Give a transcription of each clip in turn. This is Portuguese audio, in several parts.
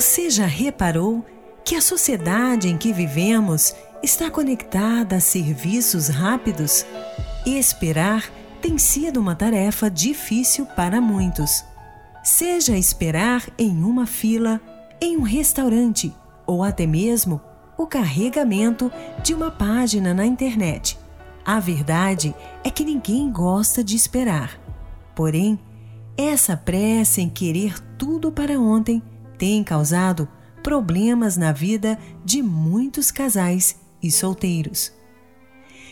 Você já reparou que a sociedade em que vivemos está conectada a serviços rápidos? Esperar tem sido uma tarefa difícil para muitos. Seja esperar em uma fila, em um restaurante ou até mesmo o carregamento de uma página na internet. A verdade é que ninguém gosta de esperar. Porém, essa pressa em querer tudo para ontem tem causado problemas na vida de muitos casais e solteiros.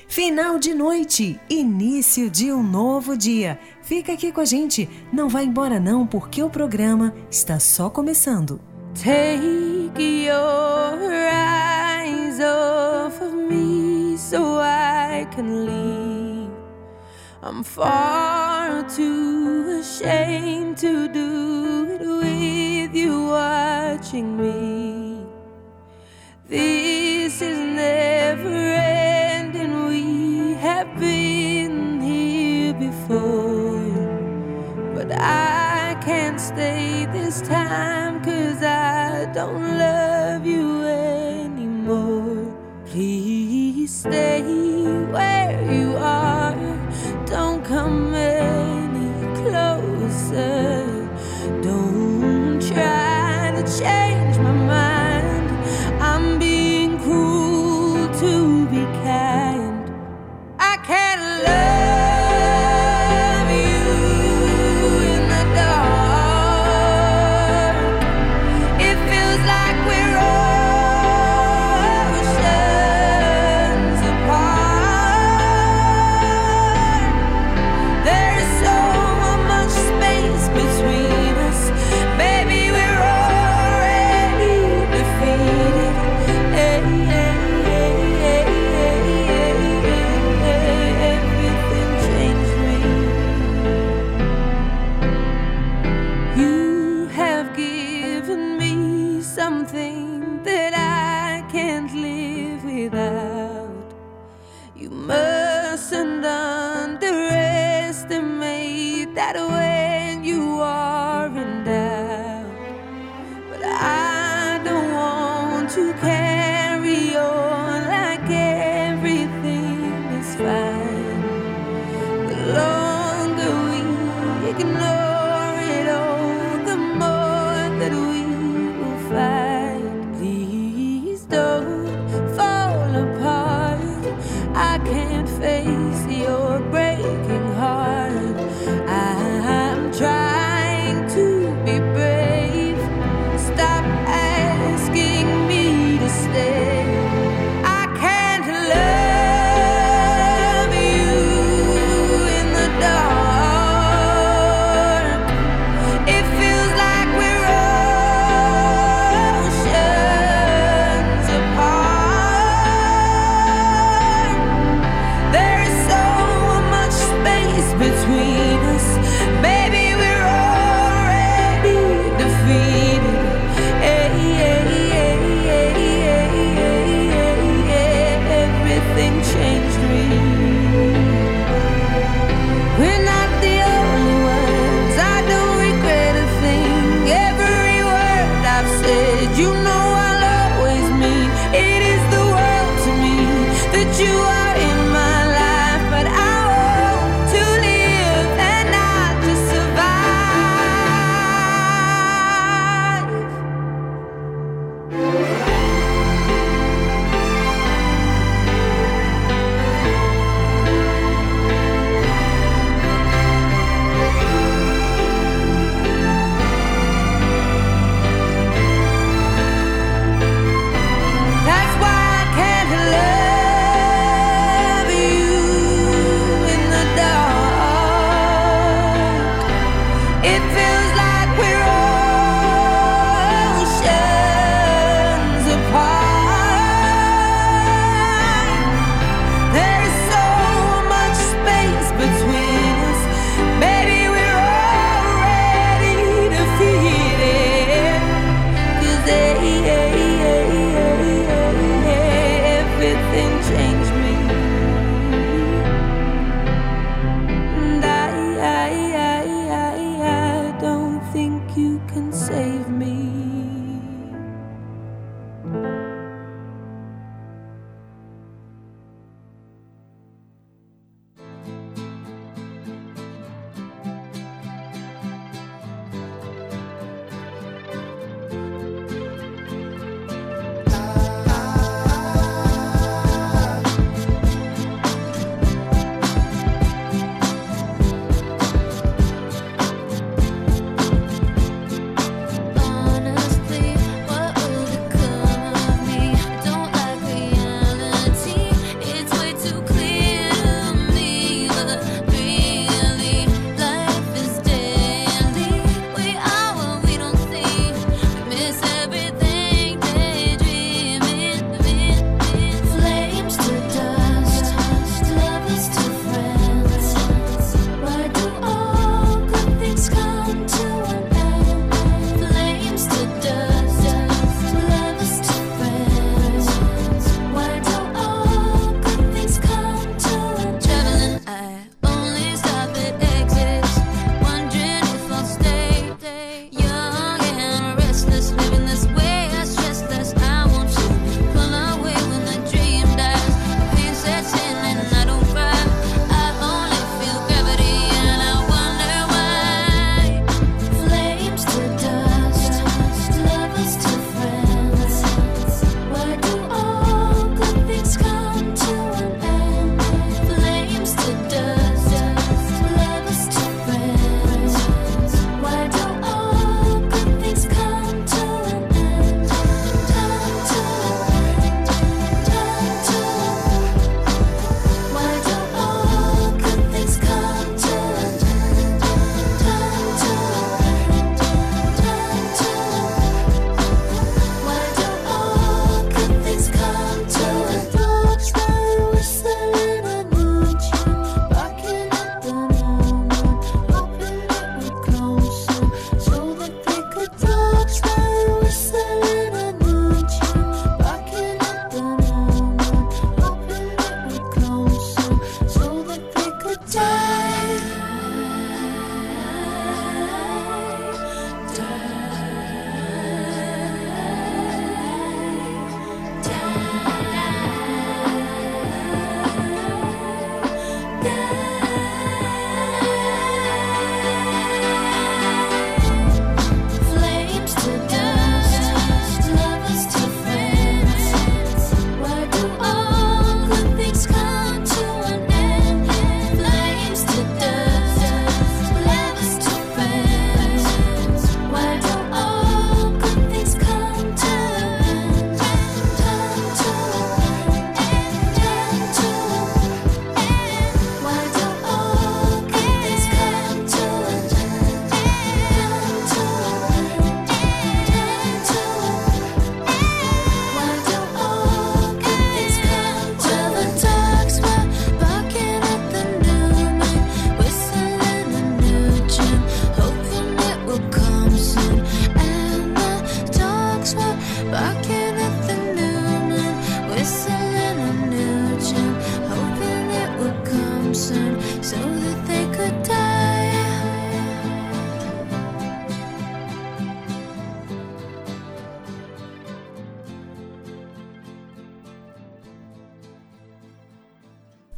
Final de noite, início de um novo dia. Fica aqui com a gente, não vai embora não, porque o programa está só começando. Take your eyes off of me so I can leave. I'm far too ashamed to do it with you watching me. This is never ending. We have been here before. But I can't stay this time cause I don't love you anymore. Please stay where you are. Don't come any closer.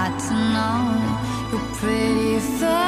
got to know your pretty face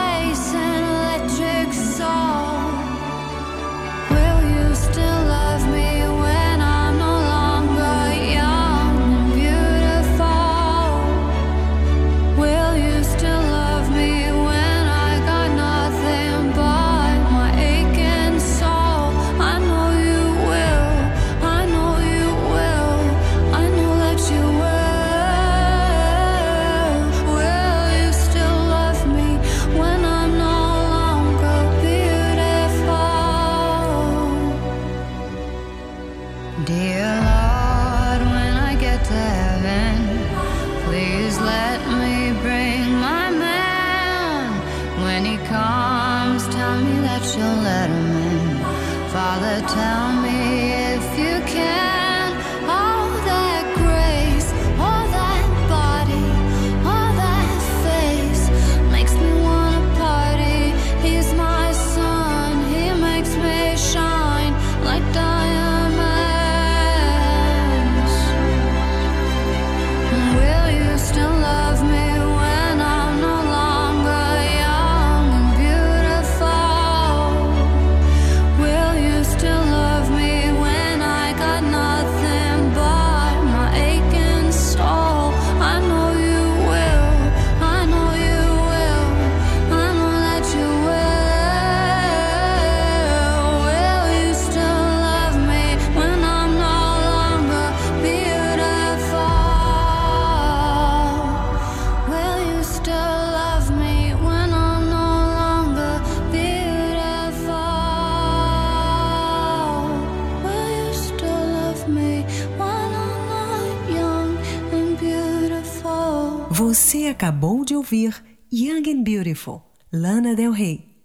Você acabou de ouvir Young and Beautiful, Lana Del Rey.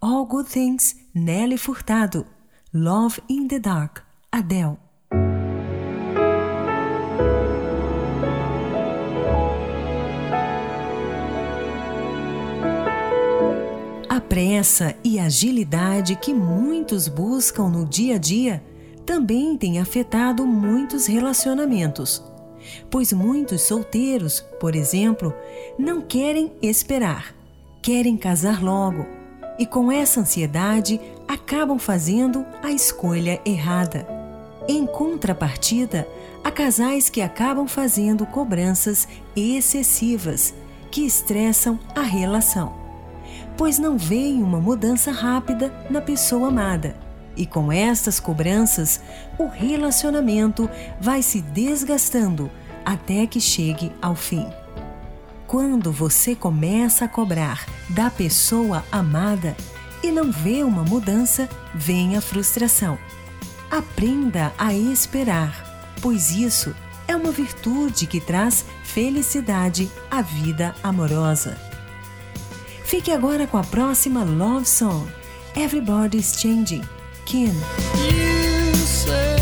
All Good Things, Nelly Furtado. Love in the Dark, Adele. A pressa e agilidade que muitos buscam no dia a dia também tem afetado muitos relacionamentos. Pois muitos solteiros, por exemplo, não querem esperar, querem casar logo e com essa ansiedade acabam fazendo a escolha errada. Em contrapartida, há casais que acabam fazendo cobranças excessivas que estressam a relação, pois não veem uma mudança rápida na pessoa amada. E com estas cobranças, o relacionamento vai se desgastando até que chegue ao fim. Quando você começa a cobrar da pessoa amada e não vê uma mudança, vem a frustração. Aprenda a esperar, pois isso é uma virtude que traz felicidade à vida amorosa. Fique agora com a próxima Love Song, Everybody's Changing You say-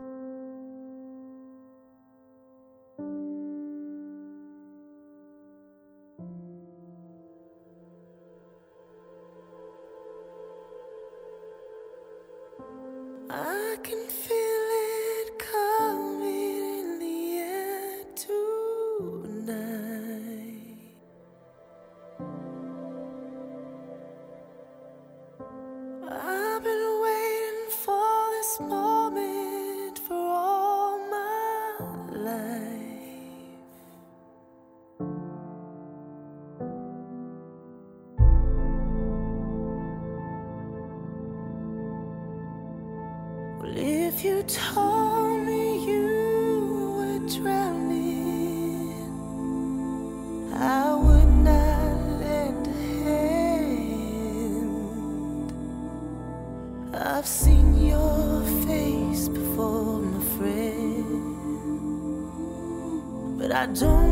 I don't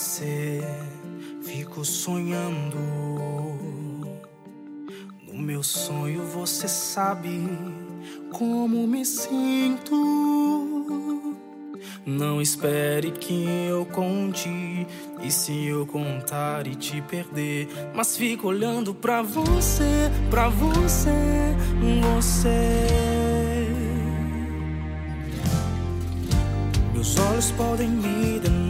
você, fico sonhando. No meu sonho você sabe como me sinto. Não espere que eu conte. E se eu contar e te perder? Mas fico olhando pra você, pra você, você. Meus olhos podem me denunciar.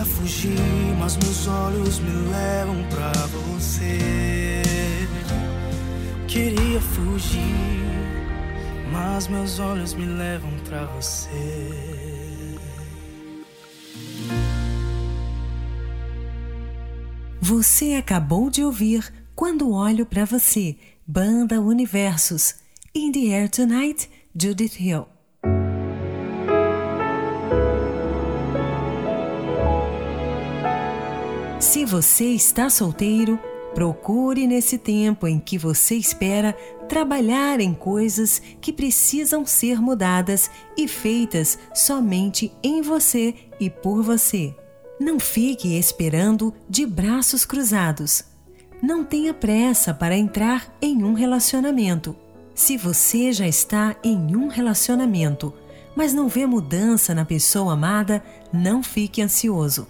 Queria fugir, mas meus olhos me levam pra você. Queria fugir, mas meus olhos me levam pra você. Você acabou de ouvir Quando Olho para Você, Banda Universos. In the Air Tonight, Judith Hill. Você está solteiro, procure nesse tempo em que você espera trabalhar em coisas que precisam ser mudadas e feitas somente em você e por você. Não fique esperando de braços cruzados. Não tenha pressa para entrar em um relacionamento. Se você já está em um relacionamento, mas não vê mudança na pessoa amada, não fique ansioso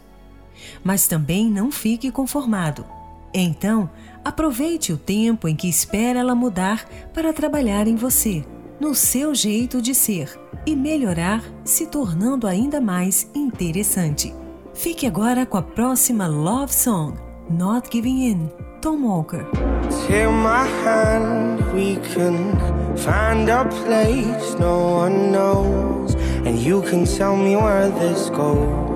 mas também não fique conformado. Então, aproveite o tempo em que espera ela mudar para trabalhar em você, no seu jeito de ser e melhorar, se tornando ainda mais interessante. Fique agora com a próxima Love Song, Not Giving In, Tom Walker. My hand, we can find a place no one knows, and you can tell me where this goes.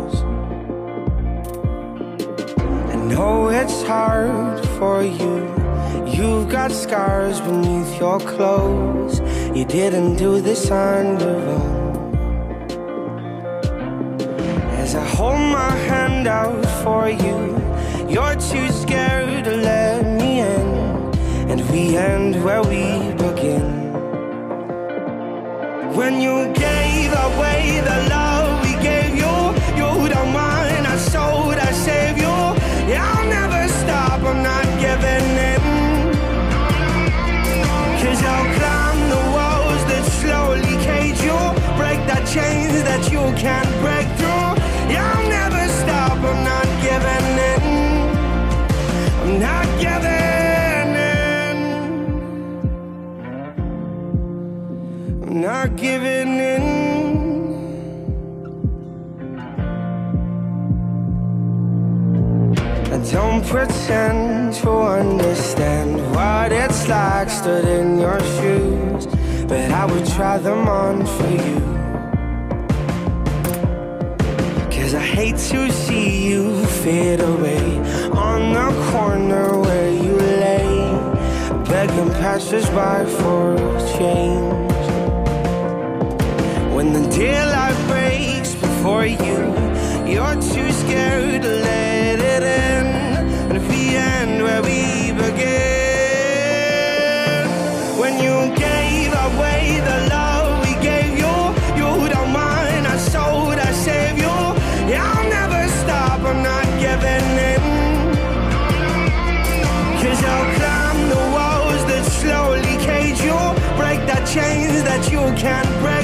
Know it's hard for you. You've got scars beneath your clothes. You didn't do this on your own. As I hold my hand out for you. You're too scared to let me in, and we end where we begin. When you gave away the love pretend to understand what it's like stood in your shoes, but I would try them on for you. Cause I hate to see you fade away on the corner where you lay, begging passersby for change. When the daylight breaks before you, you're too scared to let it in. Begin, when you gave away the love we gave you, you don't mind. I sold, I saved you. Yeah, I'll never stop, I'm not giving in. Cause I'll climb the walls that slowly cage you, break the chains that you can't break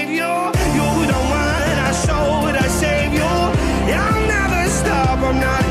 I'm not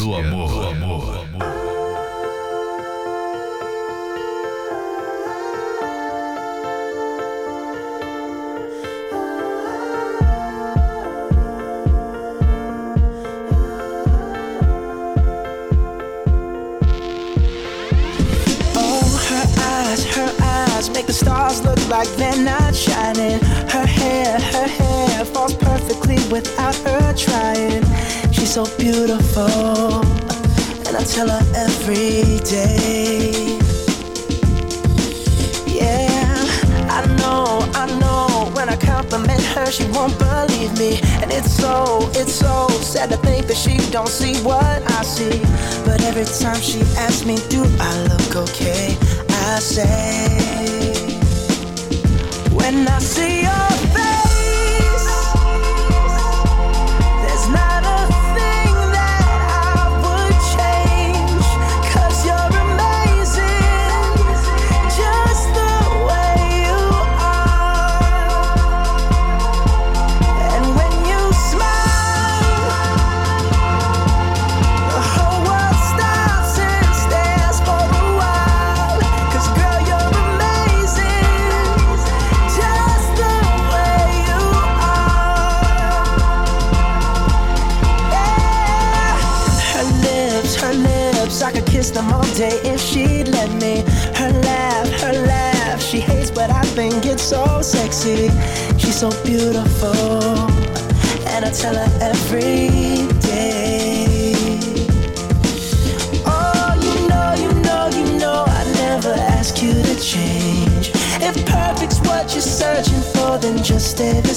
Do amor.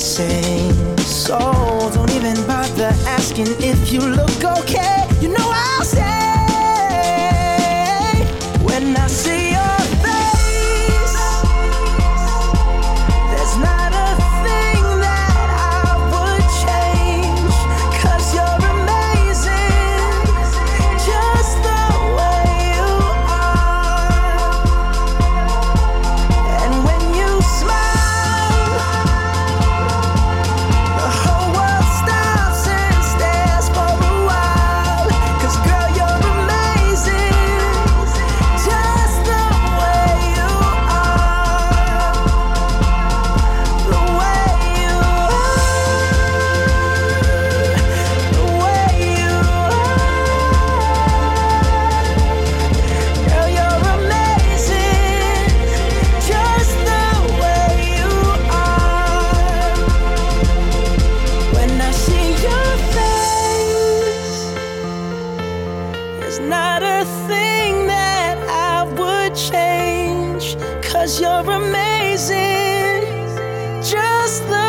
Same. So don't even bother asking if you look okay. Cause you're amazing. Just the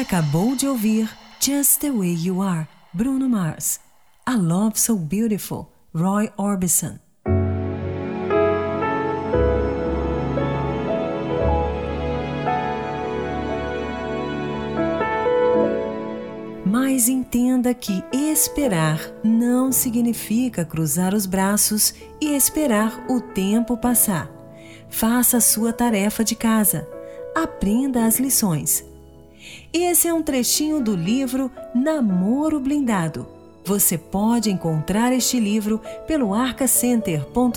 acabou de ouvir Just the Way You Are, Bruno Mars. A Love So Beautiful, Roy Orbison. Mas entenda que esperar não significa cruzar os braços e esperar o tempo passar. Faça a sua tarefa de casa. Aprenda as lições esse é um trechinho do livro Namoro Blindado. Você pode encontrar este livro pelo arcacenter.com.br.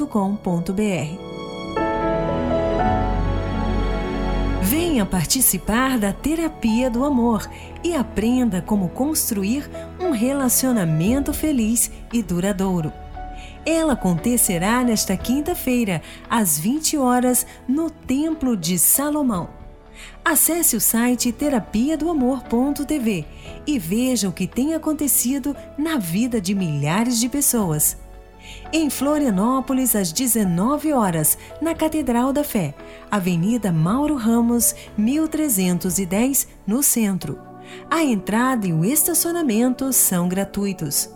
Venha participar da terapia do amor e aprenda como construir um relacionamento feliz e duradouro. Ela acontecerá nesta quinta-feira, às 20 horas, no Templo de Salomão. Acesse o site terapia do amor.tv e veja o que tem acontecido na vida de milhares de pessoas. Em Florianópolis, às 19 horas, na Catedral da Fé, Avenida Mauro Ramos, 1310, no centro. A entrada e o estacionamento são gratuitos.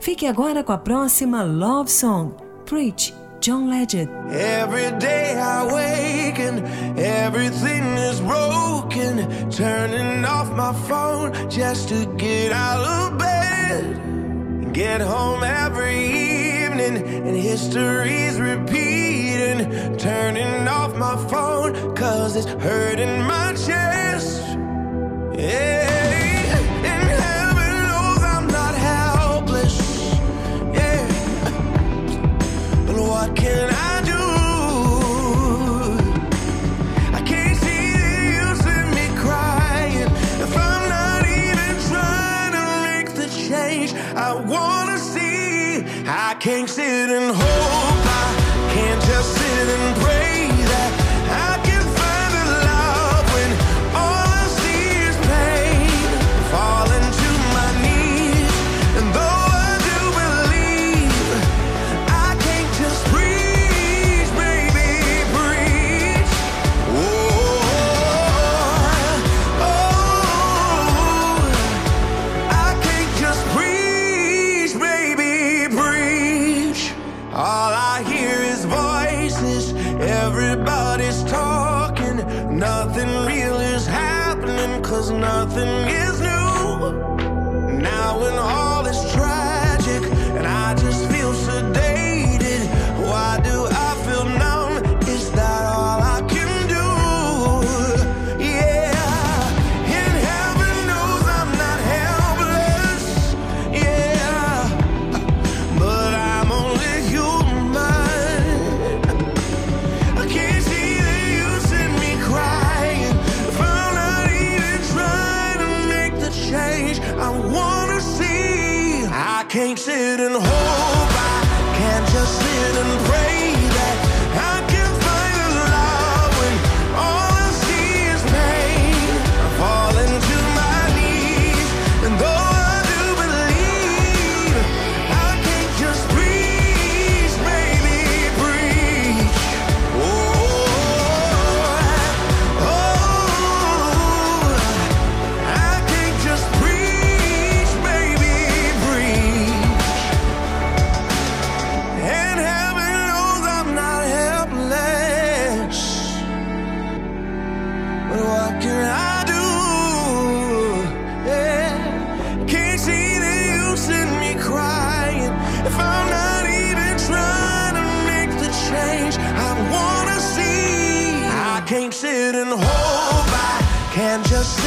Fique agora com a próxima Love Song, Preach, John Legend. Every day I wake and everything is broken. Turning off my phone just to get out of bed. And get home every evening and history's repeating. Turning off my phone cause it's hurting my chest. Yeah. can I wanna see. I can't sit and hope. I can't just sit and pray that I. and just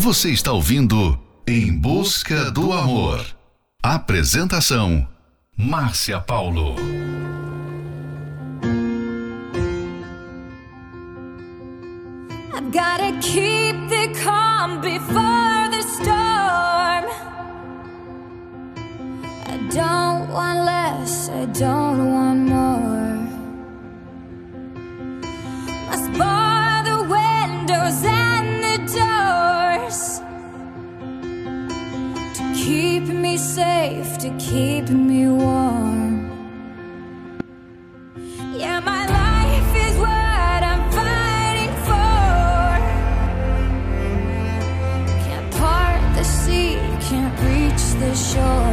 Você está ouvindo Em Busca do Amor. Apresentação: Márcia Paulo. I've gotta keep the calm before the storm. I don't want less, I don't want more. safe to keep me warm. Yeah, my life is what I'm fighting for. Can't part the sea, can't reach the shore.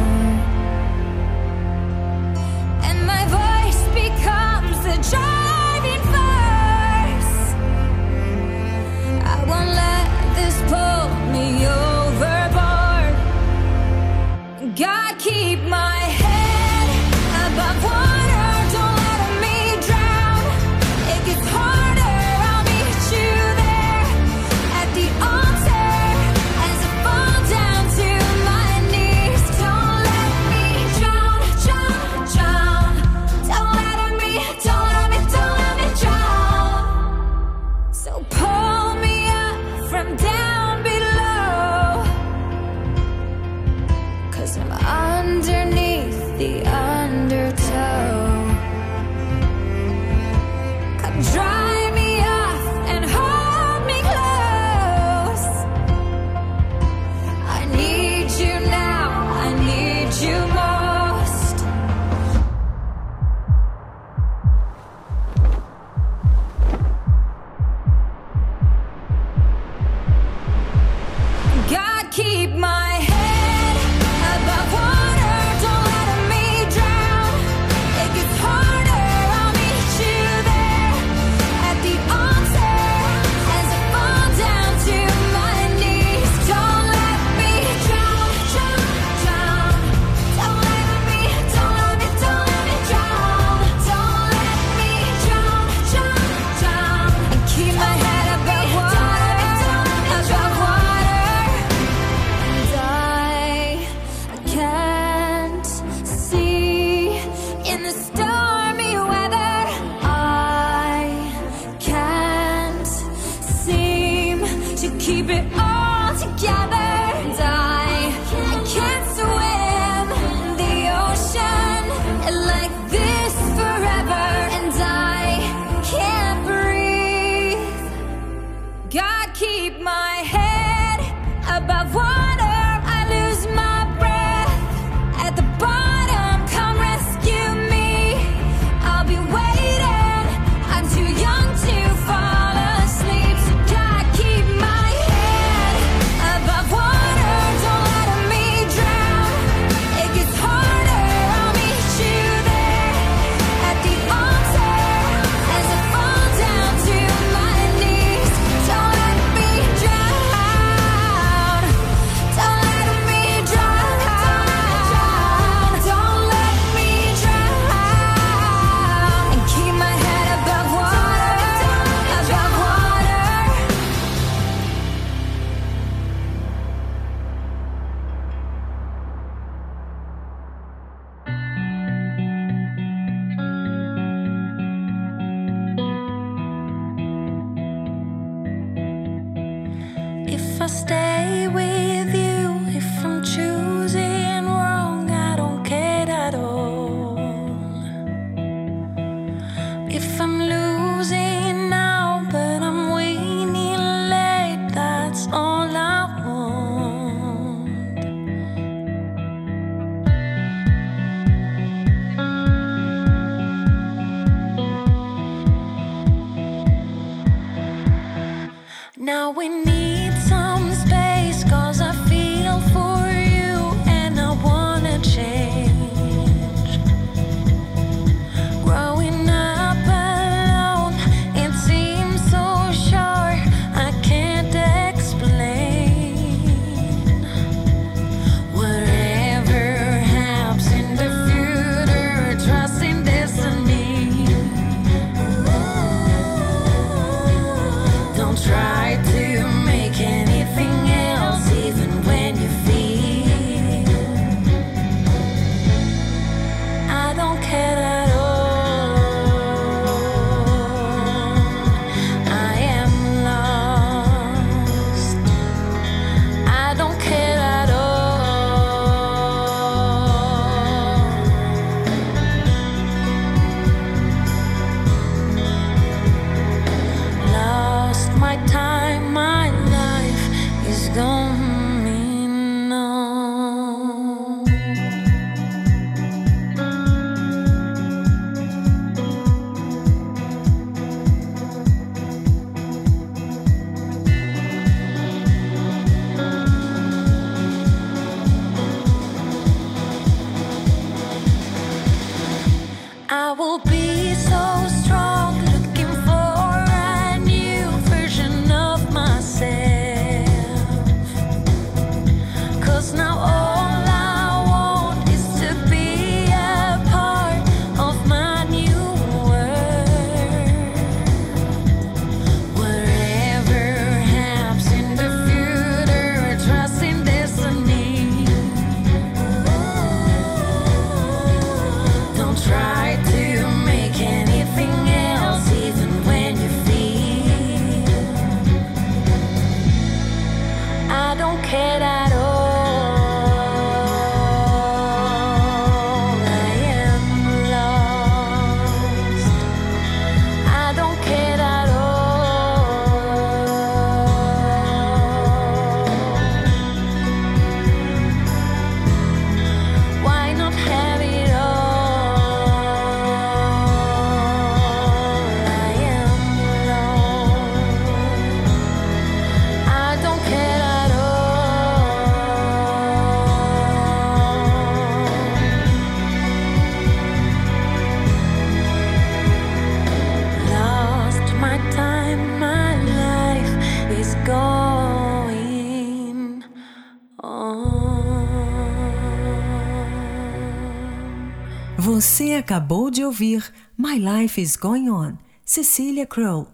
Acabou de ouvir My Life is Going On, Cecilia Crow.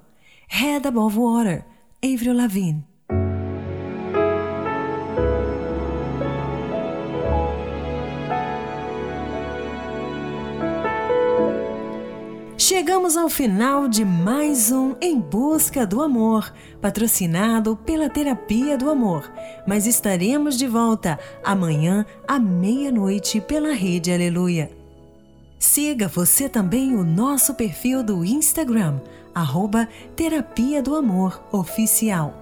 Head Above Water, Avril Lavigne. Chegamos ao final de mais um Em Busca do Amor, patrocinado pela Terapia do Amor. Mas estaremos de volta amanhã à meia-noite pela Rede Aleluia. Siga você também o nosso perfil do Instagram, arroba Terapia do Amor Oficial.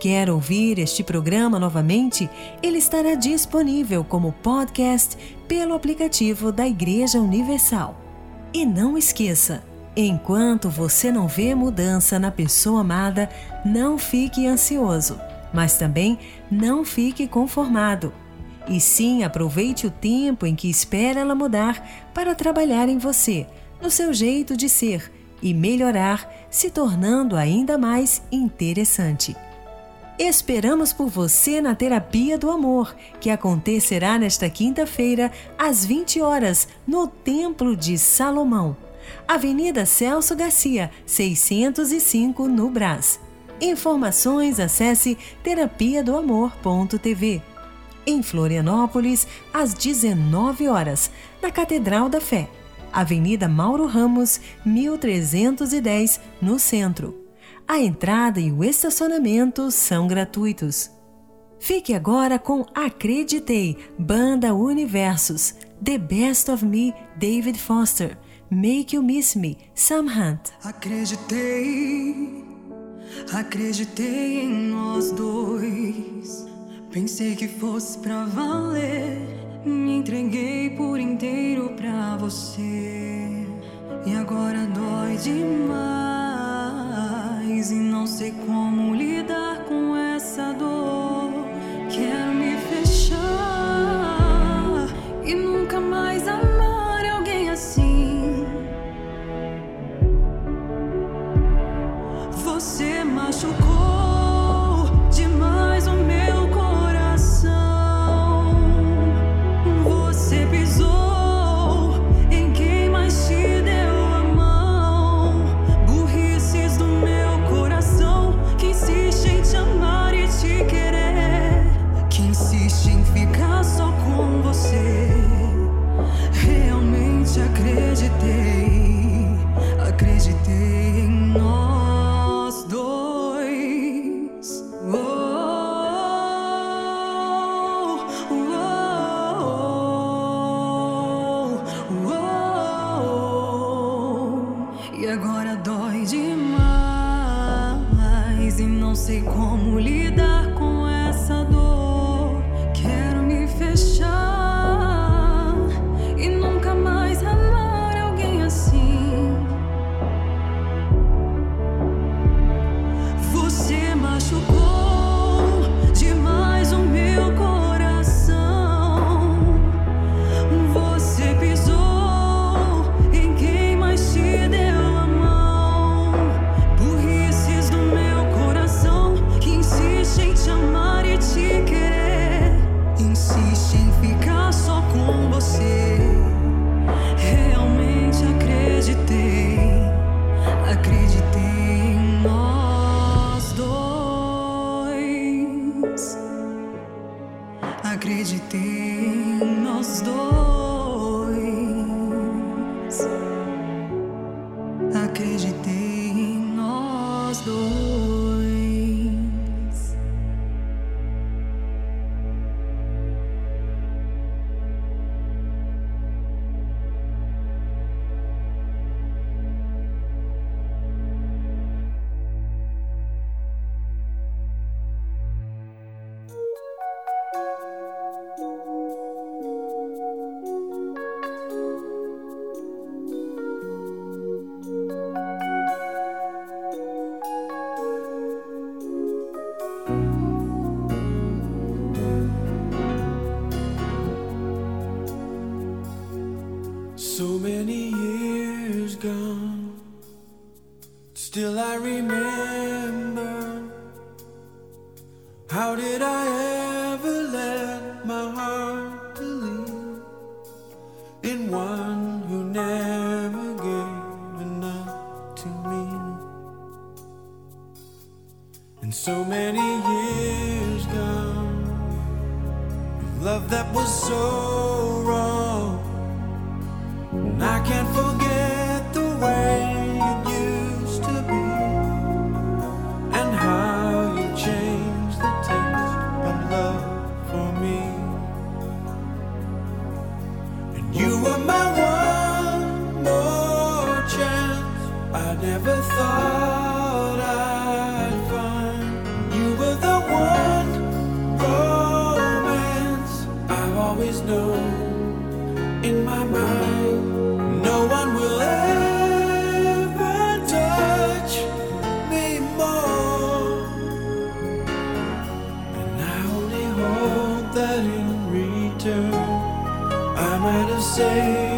Quer ouvir este programa novamente? Ele estará disponível como podcast pelo aplicativo da Igreja Universal. E não esqueça, enquanto você não vê mudança na pessoa amada, não fique ansioso, mas também não fique conformado. E sim, aproveite o tempo em que espera ela mudar para trabalhar em você, no seu jeito de ser e melhorar, se tornando ainda mais interessante. Esperamos por você na Terapia do Amor, que acontecerá nesta quinta-feira, às 20 horas, no Templo de Salomão. Avenida Celso Garcia, 605, no Brás. Informações acesse terapia do amor.tv. Em Florianópolis, às 19 horas, na Catedral da Fé. Avenida Mauro Ramos, 1310, no centro. A entrada e o estacionamento são gratuitos. Fique agora com Acreditei, Banda Universos, The Best of Me, David Foster, Make You Miss Me, Sam Hunt. Acreditei, acreditei em nós dois. Pensei que fosse pra valer. Me entreguei por inteiro pra você. E agora dói demais. E não sei como lidar em nós say.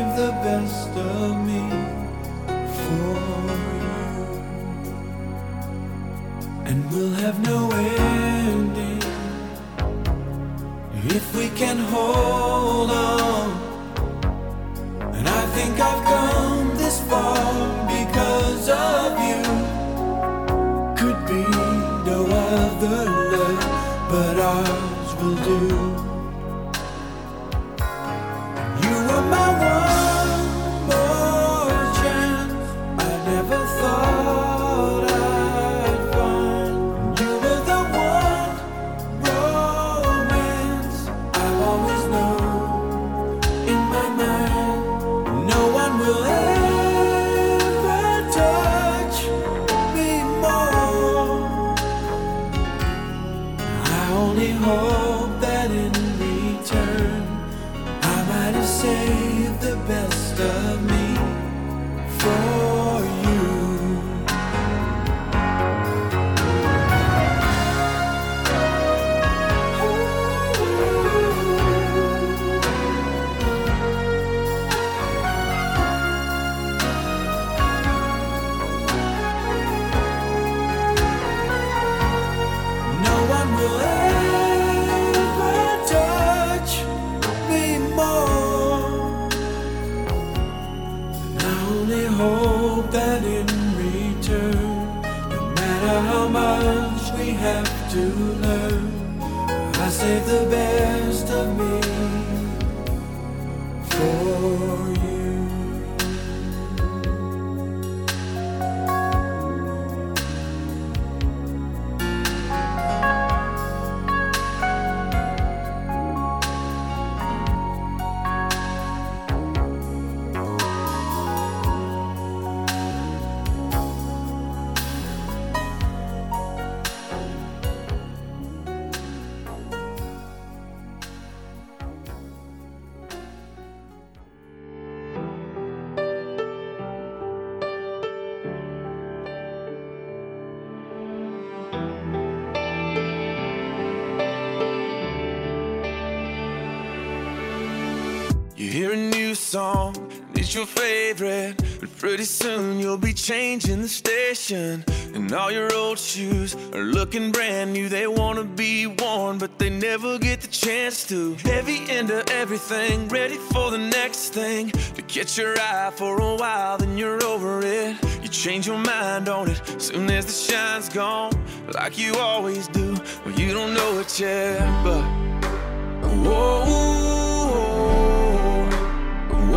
Song, it's your favorite. But pretty soon you'll be changing the station. And all your old shoes are looking brand new. They wanna be worn, but they never get the chance to. Heavy into everything, ready for the next thing. To catch your eye for a while, then you're over it. You change your mind on it soon as the shine's gone, like you always do. Well, you don't know it yet, but. Whoa,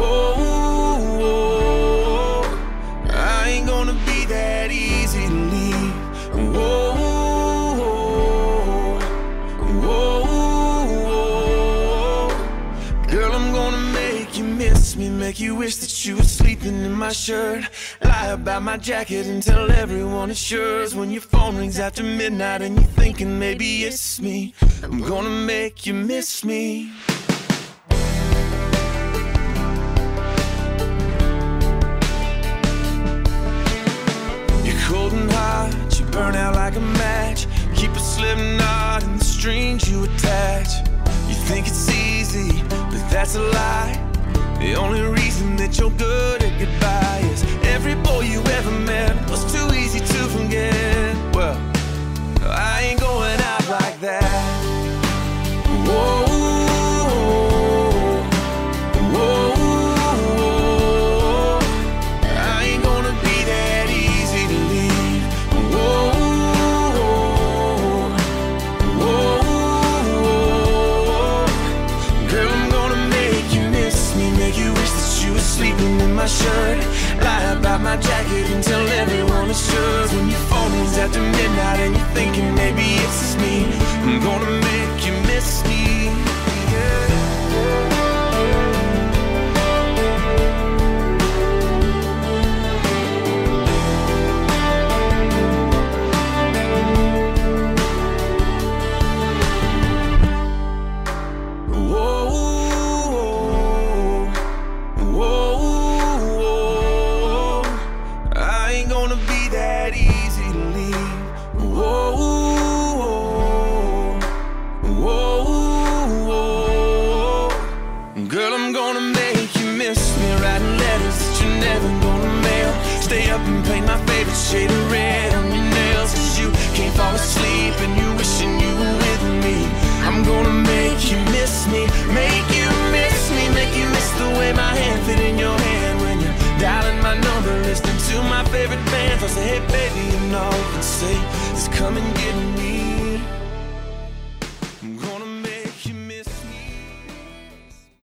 whoa. I ain't gonna be that easy to leave. Whoa, whoa. Girl, I'm gonna make you miss me, make you wish that you were sleeping in my shirt. Lie about my jacket and tell everyone it's yours. When your phone rings after midnight and you're thinking maybe it's me, I'm gonna make you miss me. Burn out like a match. Keep a slip knot in the strings you attach. You think it's easy, but that's a lie. The only reason that you're good at goodbye is every boy you ever met was too easy to forget. Well, I ain't going out like that. Shirt. Lie about my jacket and tell everyone it's yours. When your phone rings after midnight and you're thinking maybe it's just me. I'm gonna you miss me. Make you miss me. Make you miss the way my hand fit in your hand when you're dialing my number, listening to my favorite bands. I say, hey baby, you know, and say, just come and get me.